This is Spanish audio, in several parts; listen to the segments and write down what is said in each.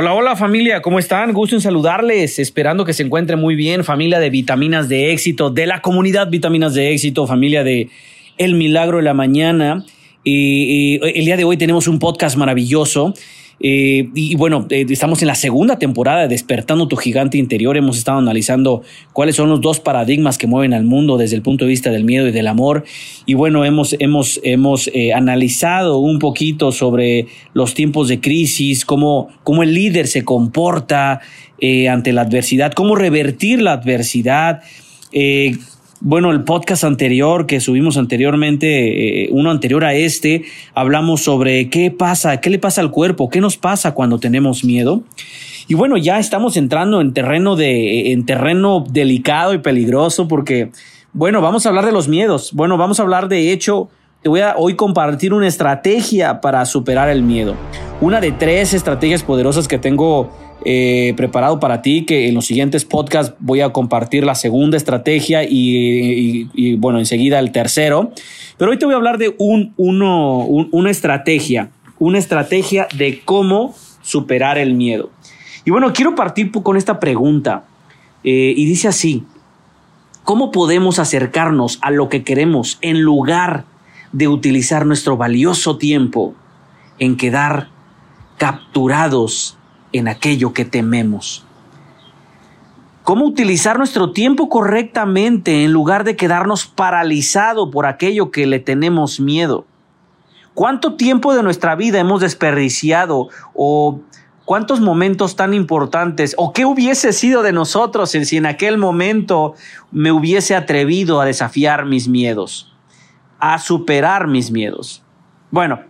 Hola, hola familia, ¿cómo están? Gusto en saludarles, esperando que se encuentren muy bien, familia de Vitaminas de Éxito, de la comunidad Vitaminas de Éxito, familia de El Milagro de la Mañana. Y, el día de hoy tenemos un podcast maravilloso eh, y, bueno, eh, estamos en la segunda temporada de Despertando tu Gigante Interior. Hemos estado analizando cuáles son los dos paradigmas que mueven al mundo desde el punto de vista del miedo y del amor. Y bueno, hemos, hemos, hemos eh, analizado un poquito sobre los tiempos de crisis, cómo, cómo el líder se comporta ante la adversidad, cómo revertir la adversidad. Bueno, el podcast anterior que subimos anteriormente, eh, uno anterior a este, hablamos sobre qué pasa, qué le pasa al cuerpo, qué nos pasa cuando tenemos miedo. Y bueno, ya estamos entrando en terreno de, en terreno delicado y peligroso porque, bueno, vamos a hablar de los miedos. Bueno, vamos a hablar de hecho, te voy a hoy compartir una estrategia para superar el miedo. Una de tres estrategias poderosas que tengo eh, preparado para ti, que en los siguientes podcasts voy a compartir la segunda estrategia y, bueno, enseguida el tercero. Pero hoy te voy a hablar de una estrategia, una estrategia de cómo superar el miedo. Y bueno, quiero partir con esta pregunta. Eh, y dice así, ¿cómo podemos acercarnos a lo que queremos en lugar de utilizar nuestro valioso tiempo en quedar capturados en aquello que tememos. ¿Cómo utilizar nuestro tiempo correctamente en lugar de quedarnos paralizado por aquello que le tenemos miedo? ¿Cuánto tiempo de nuestra vida hemos desperdiciado o cuántos momentos tan importantes o qué hubiese sido de nosotros si en aquel momento me hubiese atrevido a desafiar mis miedos, a superar mis miedos? Bueno,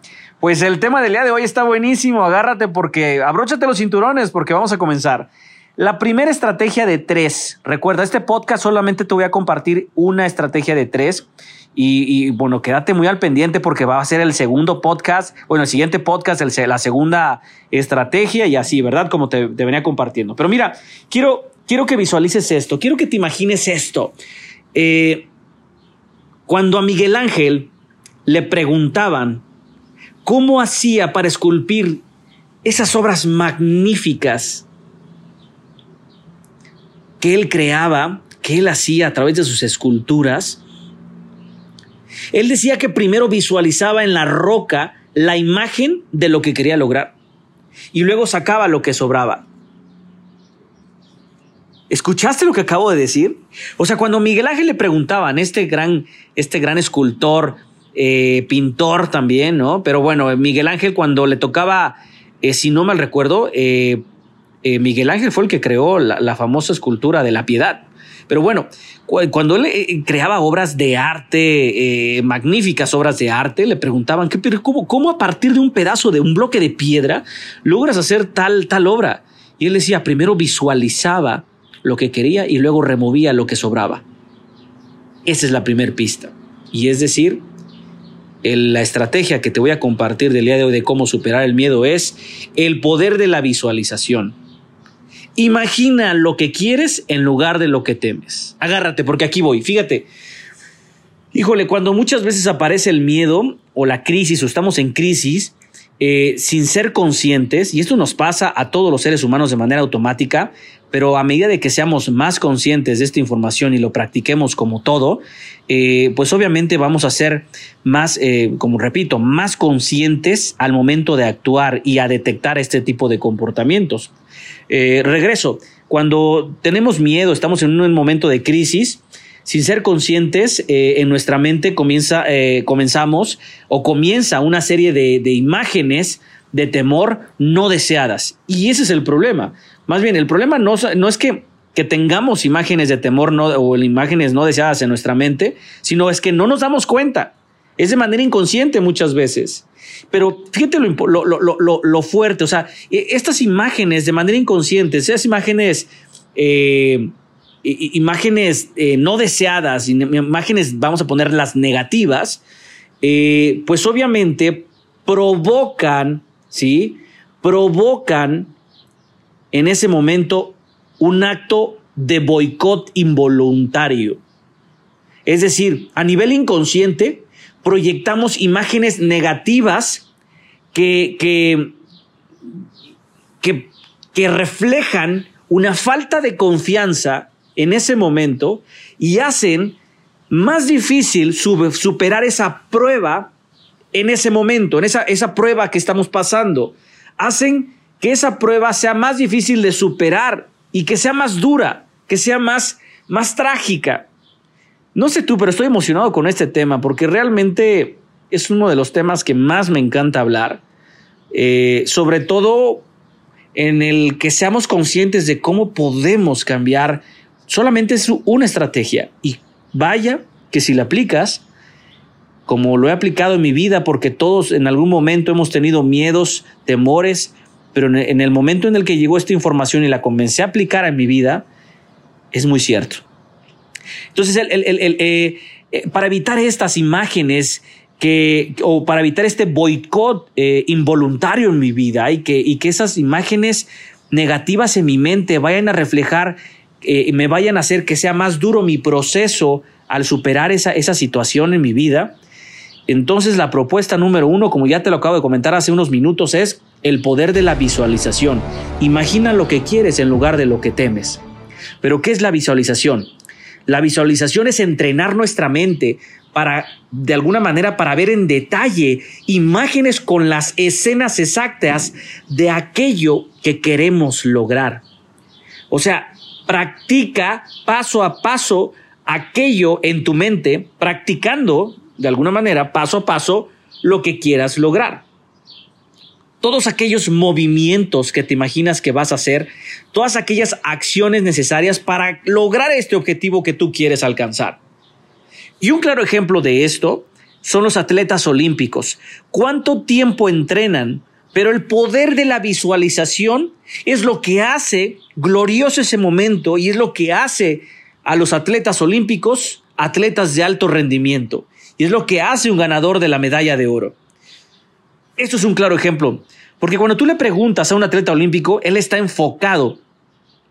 pues el tema del día de hoy está buenísimo. Agárrate porque abróchate los cinturones porque vamos a comenzar. La primera estrategia de tres. Recuerda, este podcast solamente te voy a compartir una estrategia de tres. Y, bueno, quédate muy al pendiente porque va a ser el segundo podcast, bueno, el siguiente podcast, la segunda estrategia y así, ¿verdad? Como te, venía compartiendo. Pero mira, quiero, quiero que visualices esto, quiero que te imagines esto. Eh, cuando a Miguel Ángel le preguntaban cómo hacía para esculpir esas obras magníficas que él creaba, que él hacía a través de sus esculturas. Él decía que primero visualizaba en la roca la imagen de lo que quería lograr y luego sacaba lo que sobraba. ¿Escuchaste lo que acabo de decir? O sea, cuando Miguel Ángel le preguntaban, este gran, este gran escultor, eh, pintor también, ¿no? Pero bueno, Miguel Ángel cuando le tocaba, eh, si no mal recuerdo, eh, Miguel Ángel fue el que creó la, famosa escultura de la piedad. Pero bueno, cuando él creaba obras de arte, magníficas obras de arte, le preguntaban, ¿qué, cómo, ¿cómo, a partir de un pedazo de un bloque de piedra logras hacer tal, tal obra? Y él decía, primero visualizaba lo que quería y luego removía lo que sobraba. Esa es la primera pista. Y es decir, la estrategia que te voy a compartir del día de hoy de cómo superar el miedo es el poder de la visualización. Imagina lo que quieres en lugar de lo que temes. Agárrate, porque aquí voy. Fíjate. Híjole, cuando muchas veces aparece el miedo o la crisis o estamos en crisis, eh, sin ser conscientes, y esto nos pasa a todos los seres humanos de manera automática, pero a medida de que seamos más conscientes de esta información y lo practiquemos como todo, eh, pues obviamente vamos a ser más, eh, como repito, más conscientes al momento de actuar y a detectar este tipo de comportamientos. regreso, cuando tenemos miedo, estamos en un momento de crisis, sin ser conscientes, eh, en nuestra mente comienza, eh, comenzamos o comienza una serie de, imágenes de temor no deseadas. Y ese es el problema. Más bien, el problema no, no es que, que, tengamos imágenes de temor no, o imágenes no deseadas en nuestra mente, sino es que no nos damos cuenta. Es de manera inconsciente muchas veces. Pero fíjate lo, lo, lo fuerte, o sea, e, estas imágenes de manera inconsciente, esas imágenes eh, imágenes eh, no deseadas, imágenes, vamos a poner las negativas, eh, pues obviamente provocan, Provocan en ese momento un acto de boicot involuntario. Es decir, a nivel inconsciente, proyectamos imágenes negativas que, que que reflejan una falta de confianza en ese momento y hacen más difícil superar esa prueba en ese momento, en esa, esa prueba que estamos pasando. Hacen que esa prueba sea más difícil de superar y que sea más dura, que sea más, más trágica. No sé tú, pero estoy emocionado con este tema porque realmente es uno de los temas que más me encanta hablar, eh, sobre todo en el que seamos conscientes de cómo podemos cambiar. Solamente es una estrategia y vaya que si la aplicas, como lo he aplicado en mi vida, porque todos en algún momento hemos tenido miedos, temores, pero en el momento en el que llegó esta información y la comencé a aplicar en mi vida, es muy cierto. Entonces, eh, eh, para evitar estas imágenes o para evitar este boicot eh, involuntario en mi vida y que, esas imágenes negativas en mi mente vayan a reflejar, me vayan a hacer que sea más duro mi proceso al superar esa, esa situación en mi vida. Entonces la propuesta número uno, como ya te lo acabo de comentar hace unos minutos, es el poder de la visualización. Imagina lo que quieres en lugar de lo que temes. Pero ¿qué es la visualización? La visualización es entrenar nuestra mente para, de alguna manera, para ver en detalle imágenes con las escenas exactas de aquello que queremos lograr. O sea, practica paso a paso aquello en tu mente, practicando, de alguna manera, paso a paso, lo que quieras lograr. Todos aquellos movimientos que te imaginas que vas a hacer, todas aquellas acciones necesarias para lograr este objetivo que tú quieres alcanzar. Y un claro ejemplo de esto son los atletas olímpicos. ¿Cuánto tiempo entrenan? Pero el poder de la visualización es lo que hace glorioso ese momento y es lo que hace a los atletas olímpicos atletas de alto rendimiento. Y es lo que hace un ganador de la medalla de oro. Esto es un claro ejemplo, porque cuando tú le preguntas a un atleta olímpico, él está enfocado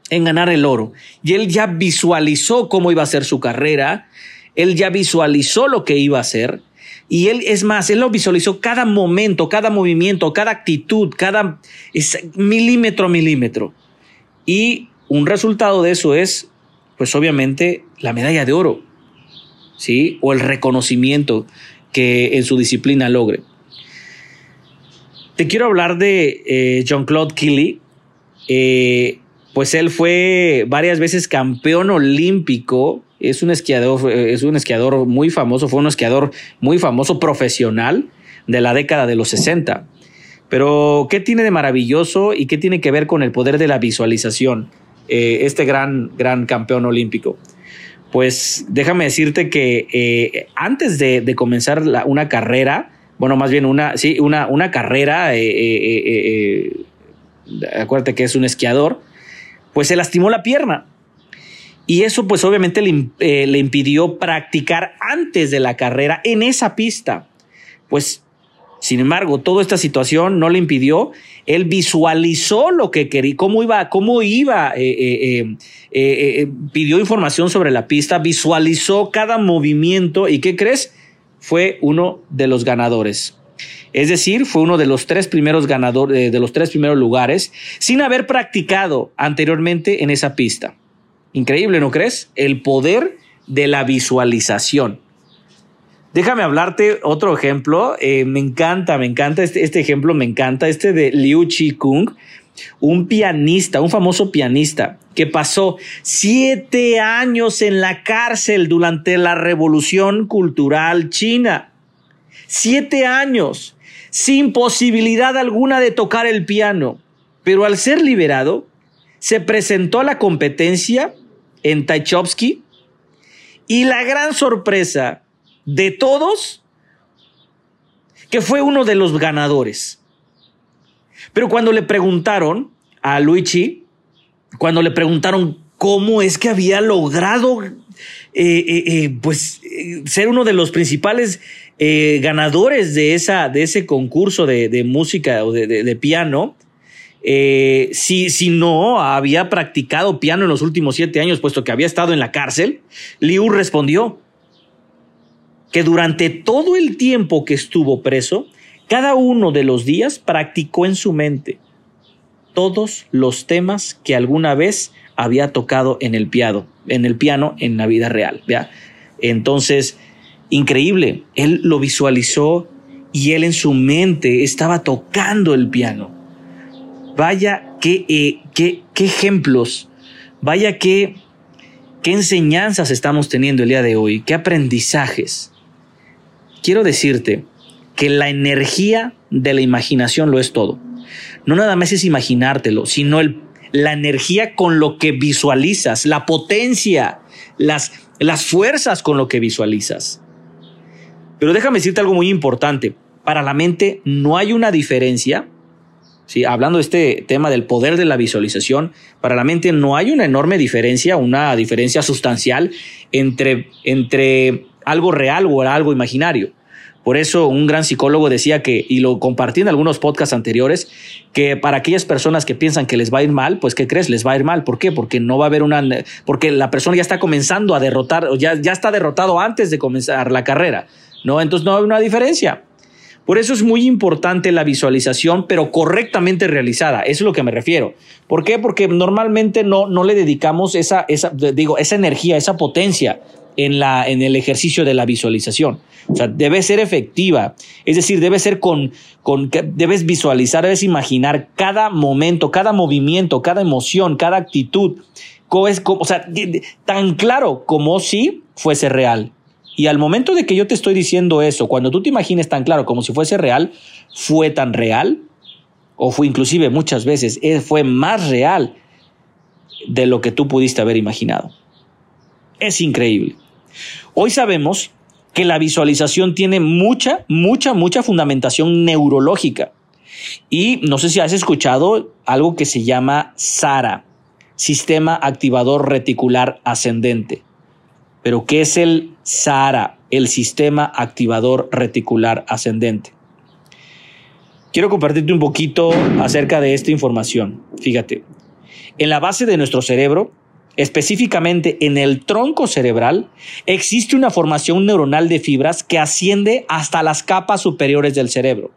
en ganar el oro y él ya visualizó cómo iba a ser su carrera, él ya visualizó lo que iba a hacer y él, es más, él lo visualizó cada momento, cada movimiento, cada actitud, cada milímetro a milímetro. Y un resultado de eso es, pues obviamente, la medalla de oro, ¿sí? O el reconocimiento que en su disciplina logre. Te quiero hablar de eh, Jean-Claude Killy. Eh, pues él fue varias veces campeón olímpico es un esquiador, es un esquiador muy famoso, fue un esquiador muy famoso profesional de la década de los 60. Pero, ¿qué tiene de maravilloso y qué tiene que ver con el poder de la visualización? Eh, este gran, gran campeón olímpico. Pues déjame decirte que eh, antes de, comenzar una carrera, bueno, más bien una, sí, una, una carrera, eh, acuérdate que es un esquiador, pues se lastimó la pierna y eso pues obviamente eh, le, impidió practicar antes de la carrera en esa pista. Pues sin embargo, toda esta situación no le impidió. Él visualizó lo que quería, cómo iba, cómo iba, eh, eh, pidió información sobre la pista, visualizó cada movimiento y ¿qué crees? Fue uno de los ganadores. Es decir, fue uno de los tres primeros ganadores, de los tres primeros lugares, sin haber practicado anteriormente en esa pista. Increíble, ¿no crees? El poder de la visualización. Déjame hablarte otro ejemplo. Eh, me encanta, me encanta este, este, ejemplo, me encanta este de Liu Chi Kung, un pianista, un famoso pianista que pasó siete años en la cárcel durante la revolución cultural china. Siete años, sin posibilidad alguna de tocar el piano. Pero al ser liberado, se presentó a la competencia en Tchaikovsky y la gran sorpresa de todos, que fue uno de los ganadores. Pero cuando le preguntaron a Luigi, cuando le preguntaron cómo es que había logrado eh, eh, eh, pues ser uno de los principales ganadores de, esa, de ese concurso de, música o de piano, si, si no había practicado piano en los últimos siete años, puesto que había estado en la cárcel, Liu respondió que durante todo el tiempo que estuvo preso, cada uno de los días practicó en su mente. todos los temas que alguna vez había tocado en el piano, en el piano en la vida real. Entonces, increíble, él lo visualizó y él en su mente estaba tocando el piano. Vaya qué, eh, qué, ejemplos, vaya qué enseñanzas estamos teniendo el día de hoy, qué aprendizajes. Quiero decirte que la energía de la imaginación lo es todo. No nada más es imaginártelo, sino el, la energía con lo que visualizas, la potencia, las, las fuerzas con lo que visualizas. Pero déjame decirte algo muy importante. Para la mente no hay una diferencia. ¿sí? Hablando de este tema del poder de la visualización, para la mente no hay una enorme diferencia, una diferencia sustancial entre, entre algo real o algo imaginario. Por eso un gran psicólogo decía que, y lo compartí en algunos podcasts anteriores, que para aquellas personas que piensan que les va a ir mal, pues ¿qué crees? Les va a ir mal. ¿Por qué? Porque no va a haber una, porque la persona ya está comenzando a derrotar, ya, ya está derrotado antes de comenzar la carrera, ¿no? Entonces no hay una diferencia. Por eso es muy importante la visualización, pero correctamente realizada. Eso es lo que me refiero. ¿Por qué? Porque normalmente no, no le dedicamos esa, esa, digo, esa energía, esa potencia en, la, en el ejercicio de la visualización. O sea, debe ser efectiva. Es decir, debe ser con, con, debes visualizar, debes imaginar cada momento, cada movimiento, cada emoción, cada actitud. O sea, tan claro como si fuese real. Y al momento de que yo te estoy diciendo eso, cuando tú te imagines tan claro como si fuese real, fue tan real, o fue inclusive muchas veces, eh, fue más real de lo que tú pudiste haber imaginado. Es increíble. Hoy sabemos que la visualización tiene mucha, mucha, mucha fundamentación neurológica. Y no sé si has escuchado algo que se llama SARA, Sistema Activador Reticular Ascendente. Pero ¿qué es el SARA, el Sistema Activador Reticular Ascendente? Quiero compartirte un poquito acerca de esta información. Fíjate, en la base de nuestro cerebro específicamente en el tronco cerebral, existe una formación neuronal de fibras que asciende hasta las capas superiores del cerebro,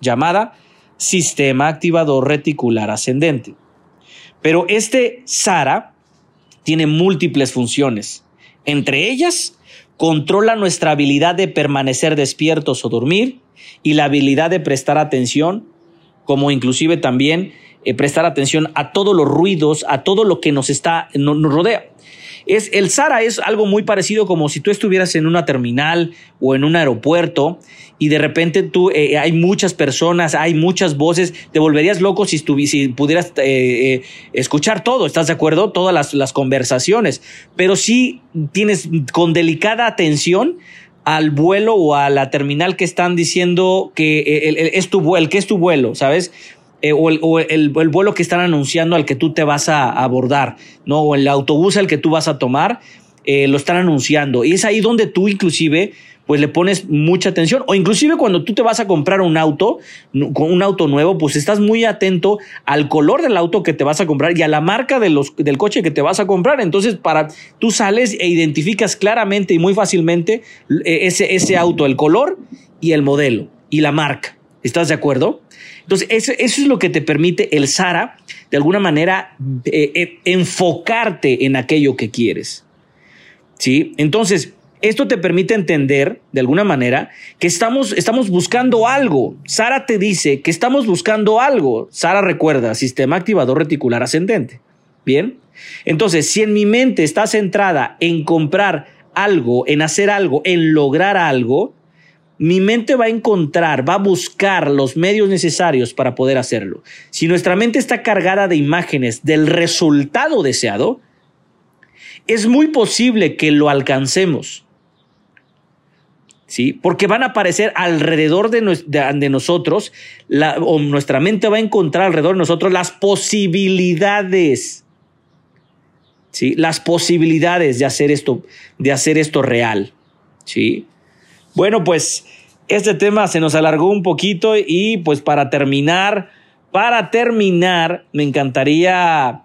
llamada sistema activador reticular ascendente. Pero este SARA tiene múltiples funciones. Entre ellas, controla nuestra habilidad de permanecer despiertos o dormir y la habilidad de prestar atención, como inclusive también eh, prestar atención a todos los ruidos, a todo lo que nos está, nos, rodea. Es, el SARA es algo muy parecido como si tú estuvieras en una terminal o en un aeropuerto y de repente tú eh, hay muchas personas, hay muchas voces, te volverías loco si, pudieras eh, escuchar todo, ¿estás de acuerdo? Todas las, las conversaciones, pero si tienes con delicada atención al vuelo o a la terminal que están diciendo que es tu, el que es tu vuelo, ¿sabes? Eh, o, el, vuelo que están anunciando al que tú te vas a abordar, ¿no? O el autobús al que tú vas a tomar, eh, lo están anunciando. Y es ahí donde tú inclusive pues le pones mucha atención. O inclusive cuando tú te vas a comprar un auto, un auto nuevo, pues estás muy atento al color del auto que te vas a comprar y a la marca de los, del coche que te vas a comprar. Entonces, para tú sales e identificas claramente y muy fácilmente eh, ese, ese auto, el color y el modelo y la marca. ¿Estás de acuerdo? Entonces, eso, es lo que te permite el SARA, de alguna manera, eh, eh, enfocarte en aquello que quieres. ¿Sí? Entonces, esto te permite entender, de alguna manera, que estamos, estamos buscando algo. Sara te dice que estamos buscando algo. Sara recuerda, sistema activador reticular ascendente. Bien. Entonces, si en mi mente está centrada en comprar algo, en hacer algo, en lograr algo, mi mente va a encontrar, va a buscar los medios necesarios para poder hacerlo. Si nuestra mente está cargada de imágenes del resultado deseado, es muy posible que lo alcancemos. ¿Sí? Porque van a aparecer alrededor de, nosotros, o nuestra mente va a encontrar alrededor de nosotros las posibilidades. ¿Sí? Las posibilidades de hacer esto, de hacer esto real. ¿Sí? Bueno, pues este tema se nos alargó un poquito y pues para terminar, para terminar, me encantaría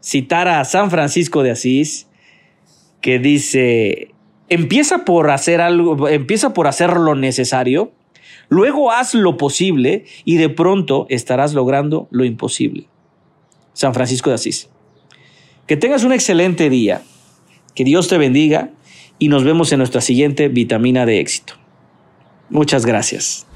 citar a San Francisco de Asís, que dice, empieza por hacer algo, empieza por hacer lo necesario, luego haz lo posible y de pronto estarás logrando lo imposible. San Francisco de Asís. Que tengas un excelente día, que Dios te bendiga y nos vemos en nuestra siguiente vitamina de éxito. Muchas gracias.